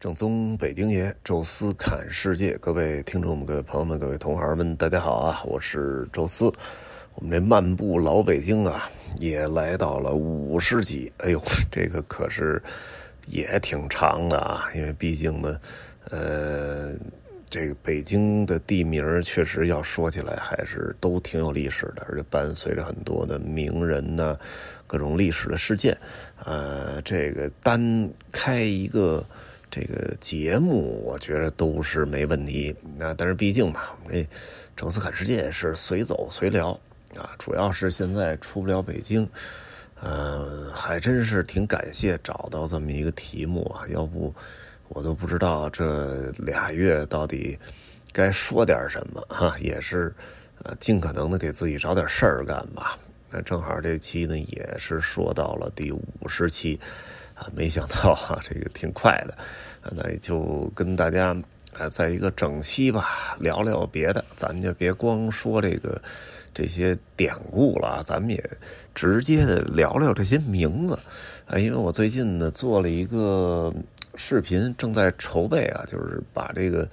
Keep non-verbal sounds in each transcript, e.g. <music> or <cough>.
正宗北京爷，宙斯侃世界，各位听众们、各位朋友们、各位同行们，大家好啊！我是宙斯。我们这漫步老北京啊，也来到了五十集。哎呦，<laughs> 这个可是也挺长的啊，因为毕竟呢，呃，这个北京的地名确实要说起来还是都挺有历史的，而且伴随着很多的名人呢，各种历史的事件。呃，这个单开一个。这个节目我觉得都是没问题，那但是毕竟嘛，我们这宙斯看世界是随走随聊啊，主要是现在出不了北京，呃，还真是挺感谢找到这么一个题目啊，要不我都不知道这俩月到底该说点什么哈，也是呃尽可能的给自己找点事儿干吧。那正好这期呢也是说到了第五十期。啊，没想到哈，这个挺快的，那也就跟大家啊，在一个整期吧，聊聊别的，咱就别光说这个这些典故了，咱们也直接的聊聊这些名字。啊，因为我最近呢做了一个视频，正在筹备啊，就是把这个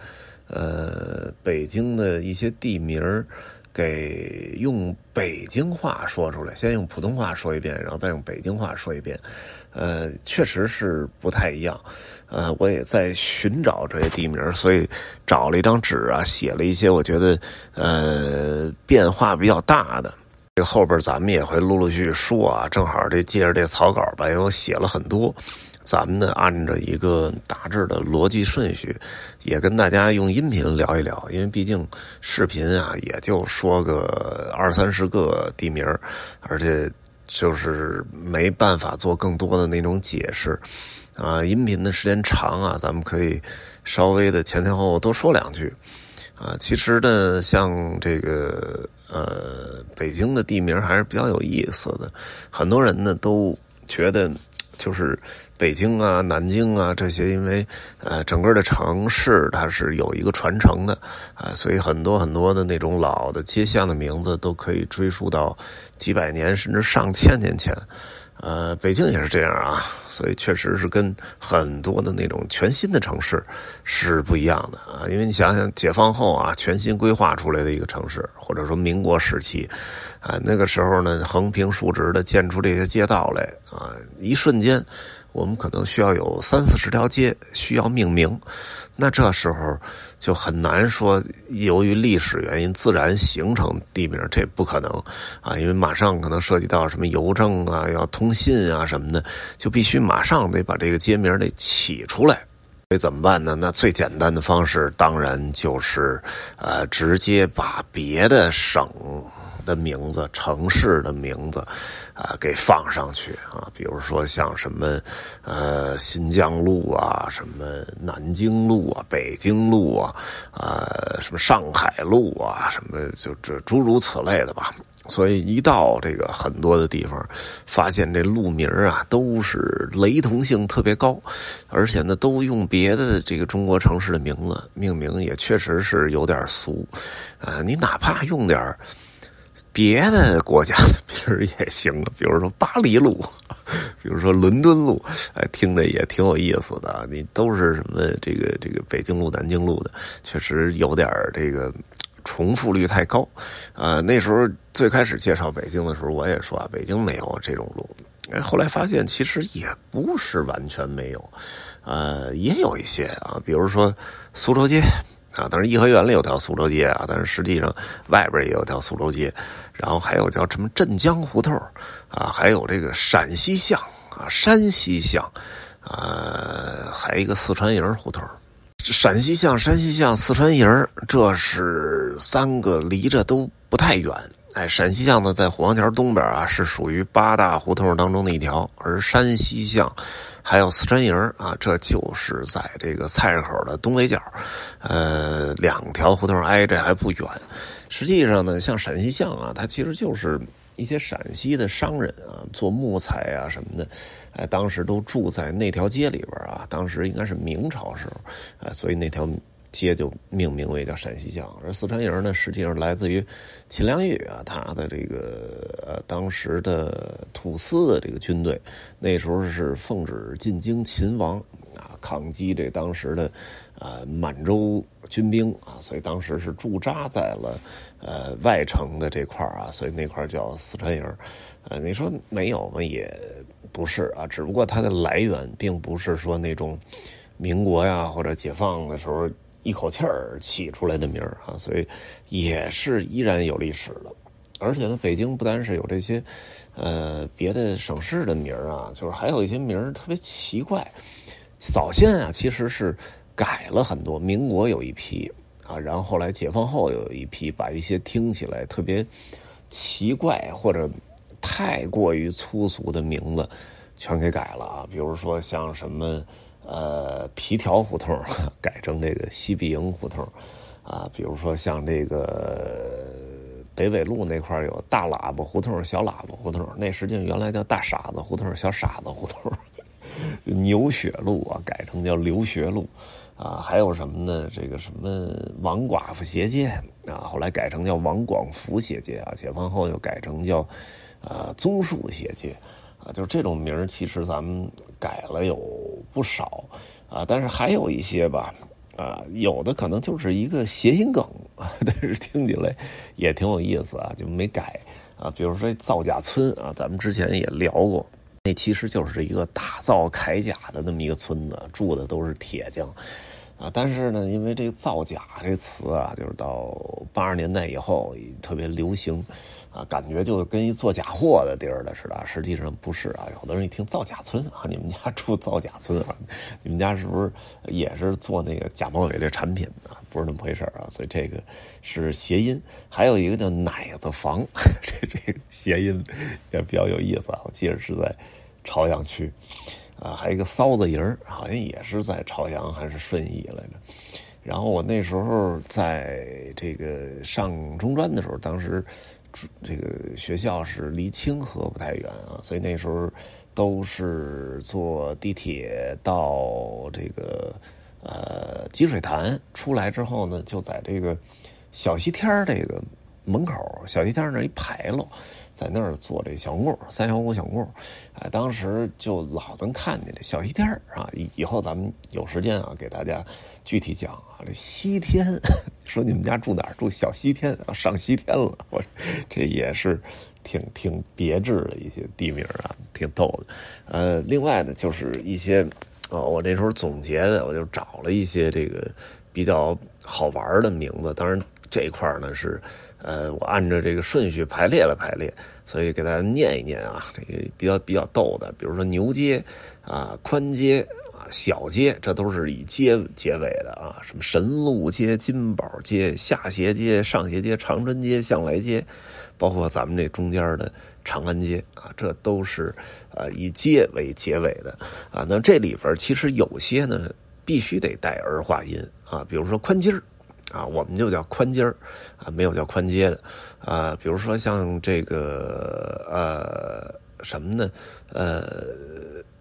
呃北京的一些地名给用北京话说出来，先用普通话说一遍，然后再用北京话说一遍。呃，确实是不太一样。呃，我也在寻找这些地名，所以找了一张纸啊，写了一些我觉得呃变化比较大的。这后边咱们也会陆陆续续说啊。正好这借着这草稿吧，因为我写了很多。咱们呢，按照一个大致的逻辑顺序，也跟大家用音频聊一聊，因为毕竟视频啊，也就说个二三十个地名，而且就是没办法做更多的那种解释啊。音频的时间长啊，咱们可以稍微的前前后后多说两句啊。其实呢，像这个呃，北京的地名还是比较有意思的，很多人呢都觉得就是。北京啊，南京啊，这些因为呃，整个的城市它是有一个传承的啊，所以很多很多的那种老的街巷的名字都可以追溯到几百年甚至上千年前。呃，北京也是这样啊，所以确实是跟很多的那种全新的城市是不一样的啊。因为你想想，解放后啊，全新规划出来的一个城市，或者说民国时期啊，那个时候呢，横平竖直的建出这些街道来啊，一瞬间。我们可能需要有三四十条街需要命名，那这时候就很难说由于历史原因自然形成地名，这不可能啊，因为马上可能涉及到什么邮政啊、要通信啊什么的，就必须马上得把这个街名得起出来。所以怎么办呢？那最简单的方式当然就是呃，直接把别的省。的名字、城市的名字，啊，给放上去啊，比如说像什么，呃，新疆路啊，什么南京路啊，北京路啊，呃，什么上海路啊，什么就这诸如此类的吧。所以一到这个很多的地方，发现这路名啊都是雷同性特别高，而且呢都用别的这个中国城市的名字命名，也确实是有点俗，啊，你哪怕用点别的国家的名也行，比如说巴黎路，<laughs> 比如说伦敦路，哎，听着也挺有意思的。你都是什么这个这个北京路、南京路的，确实有点这个重复率太高。啊，那时候最开始介绍北京的时候，我也说啊，北京没有这种路。哎，后来发现其实也不是完全没有，呃，也有一些啊，比如说苏州街。啊，当然颐和园里有条苏州街啊，但是实际上外边也有条苏州街，然后还有叫什么镇江胡同啊，还有这个陕西巷啊、山西巷，啊，还有一个四川营胡同陕西巷、山西巷、四川营这是三个离着都不太远。哎，陕西巷呢在虎坊桥东边啊，是属于八大胡同当中的一条，而山西巷。还有四川营啊，这就是在这个菜市口的东北角，呃，两条胡同挨着还不远。实际上呢，像陕西巷啊，它其实就是一些陕西的商人啊，做木材啊什么的，哎，当时都住在那条街里边啊。当时应该是明朝时候，哎，所以那条。街就命名为叫陕西巷，而四川营呢，实际上来自于秦良玉啊，他的这个呃当时的土司的这个军队，那时候是奉旨进京勤王啊，抗击这当时的呃满洲军兵啊，所以当时是驻扎在了呃外城的这块啊，所以那块叫四川营。呃，你说没有吗？也不是啊，只不过它的来源并不是说那种民国呀或者解放的时候一口气儿起出来的名儿啊，所以也是依然有历史的。而且呢，北京不单是有这些，呃，别的省市的名儿啊，就是还有一些名儿特别奇怪。早先啊，其实是改了很多。民国有一批啊，然后后来解放后有一批，把一些听起来特别奇怪或者太过于粗俗的名字全给改了啊。比如说像什么呃皮条胡同 <laughs> 改成这个西壁营胡同啊，比如说像这个。北纬路那块有大喇叭胡同、小喇叭胡同，那实际上原来叫大傻子胡同、小傻子胡同。<laughs> 牛血路啊，改成叫留学路，啊，还有什么呢？这个什么王寡妇斜街啊，后来改成叫王广福斜街啊，解放后又改成叫啊棕树斜街啊，就是这种名其实咱们改了有不少啊，但是还有一些吧。啊，有的可能就是一个谐音梗，<laughs> 但是听起来也挺有意思啊，就没改啊。比如说造假村啊，咱们之前也聊过，那其实就是一个打造铠甲的那么一个村子，住的都是铁匠。啊，但是呢，因为这个造假这词啊，就是到八十年代以后特别流行，啊，感觉就跟一做假货的地儿的似的。实际上不是啊，有的人一听造假村啊，<laughs> 你们家住造假村啊，你们家是不是也是做那个假冒伪劣产品啊？不是那么回事啊。所以这个是谐音，还有一个叫奶子房，<laughs> 这这个谐音也比较有意思啊。我记得是在朝阳区。啊，还有一个骚子营好像也是在朝阳还是顺义来着。然后我那时候在这个上中专的时候，当时这个学校是离清河不太远啊，所以那时候都是坐地铁到这个呃积水潭出来之后呢，就在这个小西天这个门口，小西天那一排楼。在那儿做这小木三小五小木哎，当时就老能看见这小西天啊。以后咱们有时间啊，给大家具体讲啊。这西天，<laughs> 说你们家住哪儿？住小西天啊，上西天了。我这也是挺挺别致的一些地名啊，挺逗的。呃，另外呢，就是一些哦，我那时候总结的，我就找了一些这个比较好玩的名字。当然这一块呢是。呃，我按照这个顺序排列了排列，所以给大家念一念啊，这个比较比较逗的，比如说牛街啊、宽街啊、小街，这都是以街结尾的啊，什么神路街、金宝街、下斜街、上斜街、长春街、向来街，包括咱们这中间的长安街啊，这都是呃以街为结尾的啊。那这里边其实有些呢，必须得带儿化音啊，比如说宽街儿。啊，我们就叫宽街儿，啊，没有叫宽街的，啊，比如说像这个呃什么呢？呃，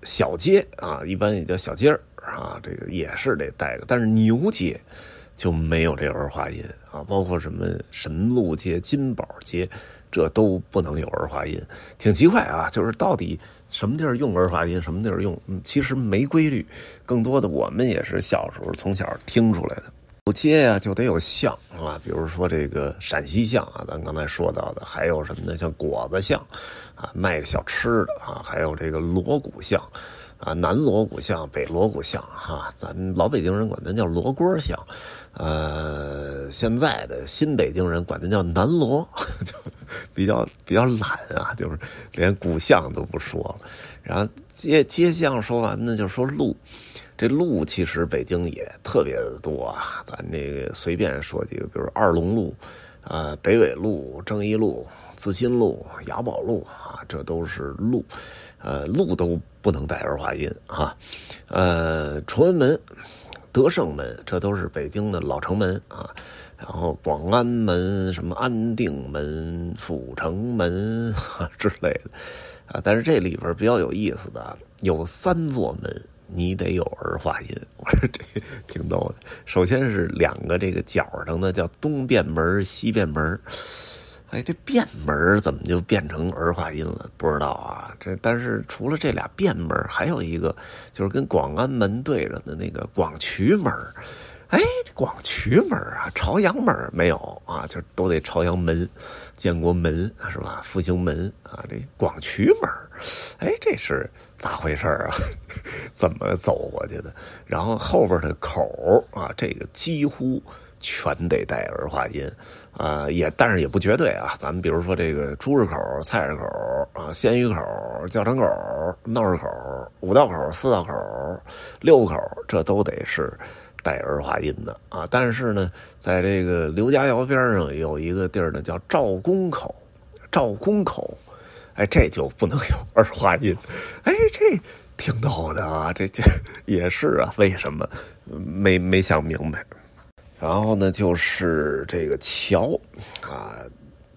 小街啊，一般也叫小街儿啊，这个也是得带个，但是牛街就没有这儿化音啊，包括什么神鹿街、金宝街，这都不能有儿化音，挺奇怪啊，就是到底什么地儿用儿化音，什么地儿用，其实没规律，更多的我们也是小时候从小听出来的。有街呀，就得有巷啊，比如说这个陕西巷啊，咱刚才说到的，还有什么呢？像果子巷啊，卖小吃的啊，还有这个锣鼓巷啊，南锣鼓巷、北锣鼓巷哈，咱老北京人管它叫锣锅巷，呃，现在的新北京人管它叫南锣，<laughs> 比较比较懒啊，就是连古巷都不说了。然后街街巷说完呢，就说路。这路其实北京也特别的多啊，咱这个随便说几个，比如二龙路、啊北纬路、正义路、自新路、雅宝路啊，这都是路，呃路都不能带儿化音啊，呃崇文门、德胜门，这都是北京的老城门啊，然后广安门、什么安定门、阜成门 <laughs> 之类的啊，但是这里边比较有意思的有三座门。你得有儿化音，<laughs> 我说这挺逗的。首先是两个这个角上的叫东便门、西便门。哎，这便门怎么就变成儿化音了？不知道啊。这但是除了这俩便门，还有一个就是跟广安门对着的那个广渠门。哎，广渠门啊，朝阳门没有啊，就都得朝阳门、建国门是吧？复兴门啊，这广渠门，哎，这是咋回事啊？<laughs> 怎么走过去的？然后后边的口啊，这个几乎全得带儿化音啊，也但是也不绝对啊。咱们比如说这个朱市口、菜市口啊、鲜鱼口、教场口、闹市口、五道口、四道口、六口，这都得是。带儿化音的啊，但是呢，在这个刘家窑边上有一个地儿呢，叫赵公口，赵公口，哎，这就不能有儿化音，哎，这挺逗的啊，这这也是啊，为什么没没想明白？然后呢，就是这个桥啊，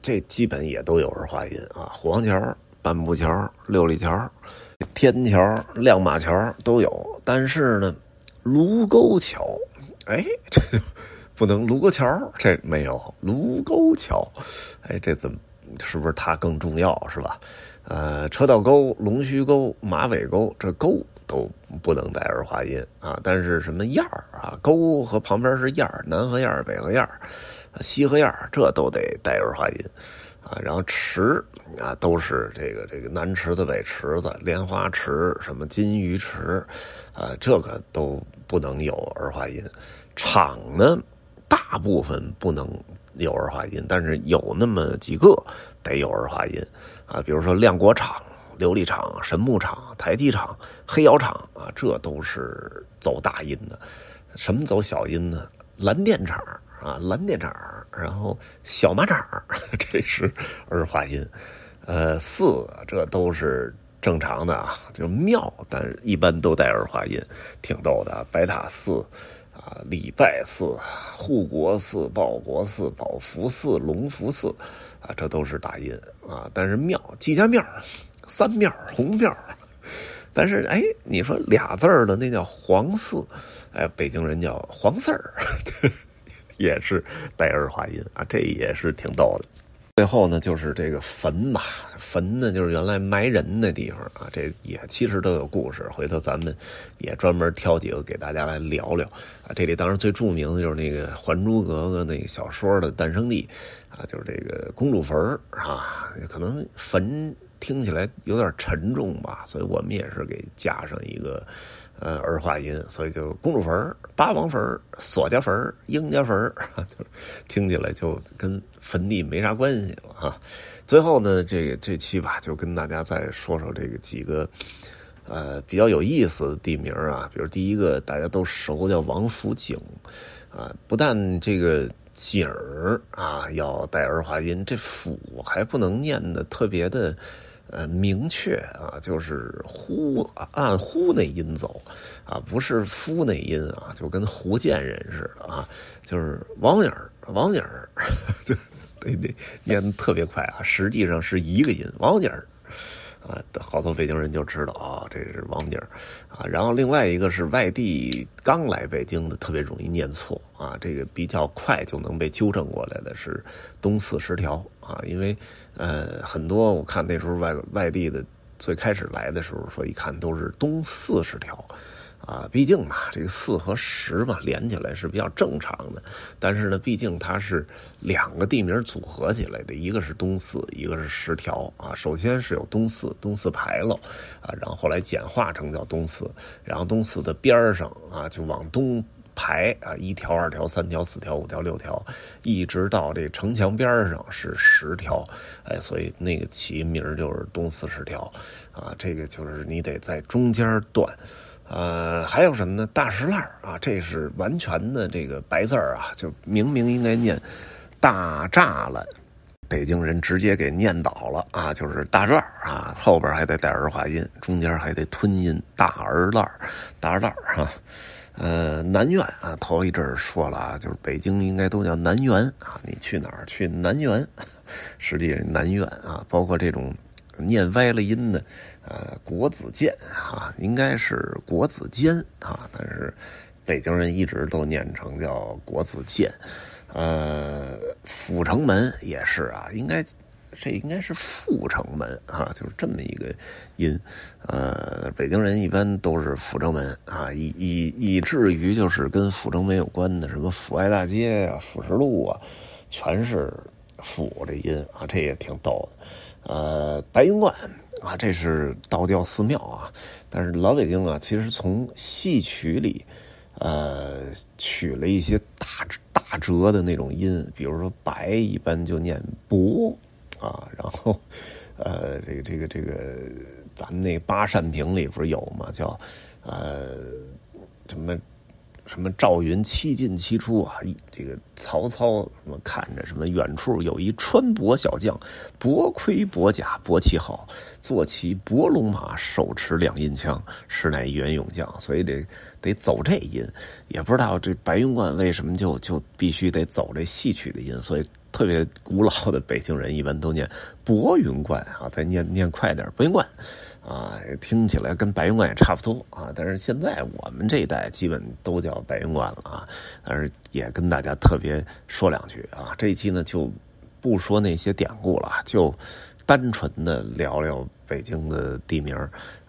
这基本也都有儿化音啊，黄桥、半步桥、六里桥、天桥、亮马桥都有，但是呢。卢沟桥，哎，这 <laughs> 不能卢沟桥，这没有卢沟桥，哎，这怎么是不是它更重要是吧？呃，车道沟、龙须沟、马尾沟，这沟都不能带儿化音啊。但是什么燕儿啊，沟和旁边是燕儿，南河燕儿、北河燕儿、西河燕儿，这都得带儿化音啊。然后池啊，都是这个这个南池子、北池子、莲花池、什么金鱼池。啊，这个都不能有儿化音，厂呢，大部分不能有儿化音，但是有那么几个得有儿化音，啊，比如说亮国厂、琉璃厂、神木厂、台基厂、黑窑厂啊，这都是走大音的。什么走小音呢？蓝靛厂啊，蓝靛厂，然后小马厂，这是儿化音。呃，四这都是。正常的啊，就庙，但是一般都带儿化音，挺逗的。白塔寺啊，礼拜寺、护国寺、报国寺、宝福寺、龙福寺啊，这都是大音啊。但是庙，季家庙、三庙、红庙，但是哎，你说俩字儿的那叫黄寺，哎，北京人叫黄四儿，也是带儿化音啊，这也是挺逗的。最后呢，就是这个坟吧，坟呢就是原来埋人的地方啊，这也其实都有故事。回头咱们也专门挑几个给大家来聊聊啊。这里当然最著名的就是那个《还珠格格》那个小说的诞生地啊，就是这个公主坟啊。可能坟听起来有点沉重吧，所以我们也是给加上一个。呃，儿化音，所以就公主坟、八王坟、索家坟、英家坟，<laughs> 就听起来就跟坟地没啥关系了哈。最后呢，这这期吧，就跟大家再说说这个几个呃比较有意思的地名啊，比如第一个大家都熟叫王府井啊，不但这个井儿啊要带儿化音，这府还不能念的特别的。呃，明确啊，就是呼按呼那音走，啊，不是夫那音啊，就跟福建人似的啊，就是王影儿，王影儿，就 <laughs> 得得念特别快啊，实际上是一个音，王影儿。啊，好多北京人就知道啊，这是王景啊。然后另外一个是外地刚来北京的，特别容易念错啊。这个比较快就能被纠正过来的是东四十条啊，因为呃很多我看那时候外外地的最开始来的时候说一看都是东四十条。啊，毕竟嘛，这个四和十嘛连起来是比较正常的，但是呢，毕竟它是两个地名组合起来的，一个是东四，一个是十条啊。首先是有东四，东四牌楼啊，然后后来简化成叫东四，然后东四的边上啊，就往东排啊，一条、二条、三条、四条、五条、六条，一直到这城墙边上是十条，哎，所以那个起名就是东四十条啊。这个就是你得在中间断。呃，还有什么呢？大石烂啊，这是完全的这个白字儿啊，就明明应该念大栅栏，北京人直接给念倒了啊，就是大栅啊，后边还得带儿化音，中间还得吞音，大儿烂大儿烂哈。呃，南苑啊，头一阵说了啊，就是北京应该都叫南园啊，你去哪儿去南园？实际南苑啊，包括这种。念歪了音的，呃，国子监啊，应该是国子监啊，但是北京人一直都念成叫国子监。呃，阜成门也是啊，应该这应该是阜成门啊，就是这么一个音。呃，北京人一般都是阜成门啊，以以以至于就是跟阜成门有关的什么阜外大街啊、阜石路啊，全是阜这音啊，这也挺逗的。呃，白云观啊，这是道教寺庙啊，但是老北京啊，其实从戏曲里。呃，取了一些大大折的那种音，比如说“白”一般就念“博”啊，然后，呃，这个这个这个，咱们那八扇屏里不是有吗？叫呃什么？什么赵云七进七出啊？这个曹操什么看着什么远处有一穿帛小将，薄盔薄甲薄旗好，坐骑薄龙马，手持两印枪，实乃一员勇将。所以得得走这音，也不知道这白云观为什么就 <laughs> 就必须得走这戏曲的音。所以特别古老的北京人一般都念 <laughs> 博云观啊，再念念快点白云观。啊，听起来跟白云观也差不多啊，但是现在我们这一代基本都叫白云观了啊。但是也跟大家特别说两句啊，这一期呢就不说那些典故了，就单纯的聊聊。北京的地名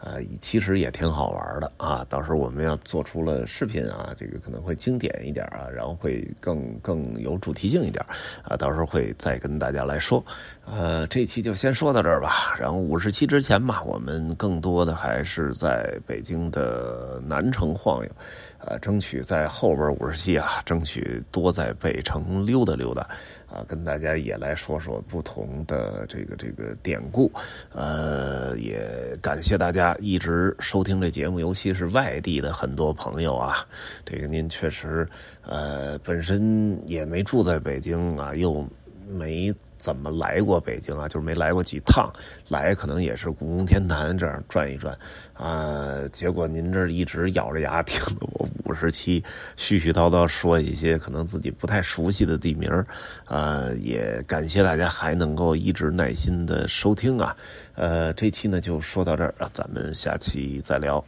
呃，其实也挺好玩的啊。到时候我们要做出了视频啊，这个可能会经典一点啊，然后会更更有主题性一点啊。到时候会再跟大家来说。呃，这期就先说到这儿吧。然后五十期之前吧，我们更多的还是在北京的南城晃悠，呃，争取在后边五十期啊，争取多在北城溜达溜达啊，跟大家也来说说不同的这个这个典故，呃。也感谢大家一直收听这节目，尤其是外地的很多朋友啊。这个您确实，呃，本身也没住在北京啊，又没。怎么来过北京啊？就是没来过几趟，来可能也是故宫天坛这样转一转，啊，结果您这一直咬着牙听了我五十期，絮絮叨叨说一些可能自己不太熟悉的地名，啊，也感谢大家还能够一直耐心的收听啊，呃，这期呢就说到这儿，咱们下期再聊。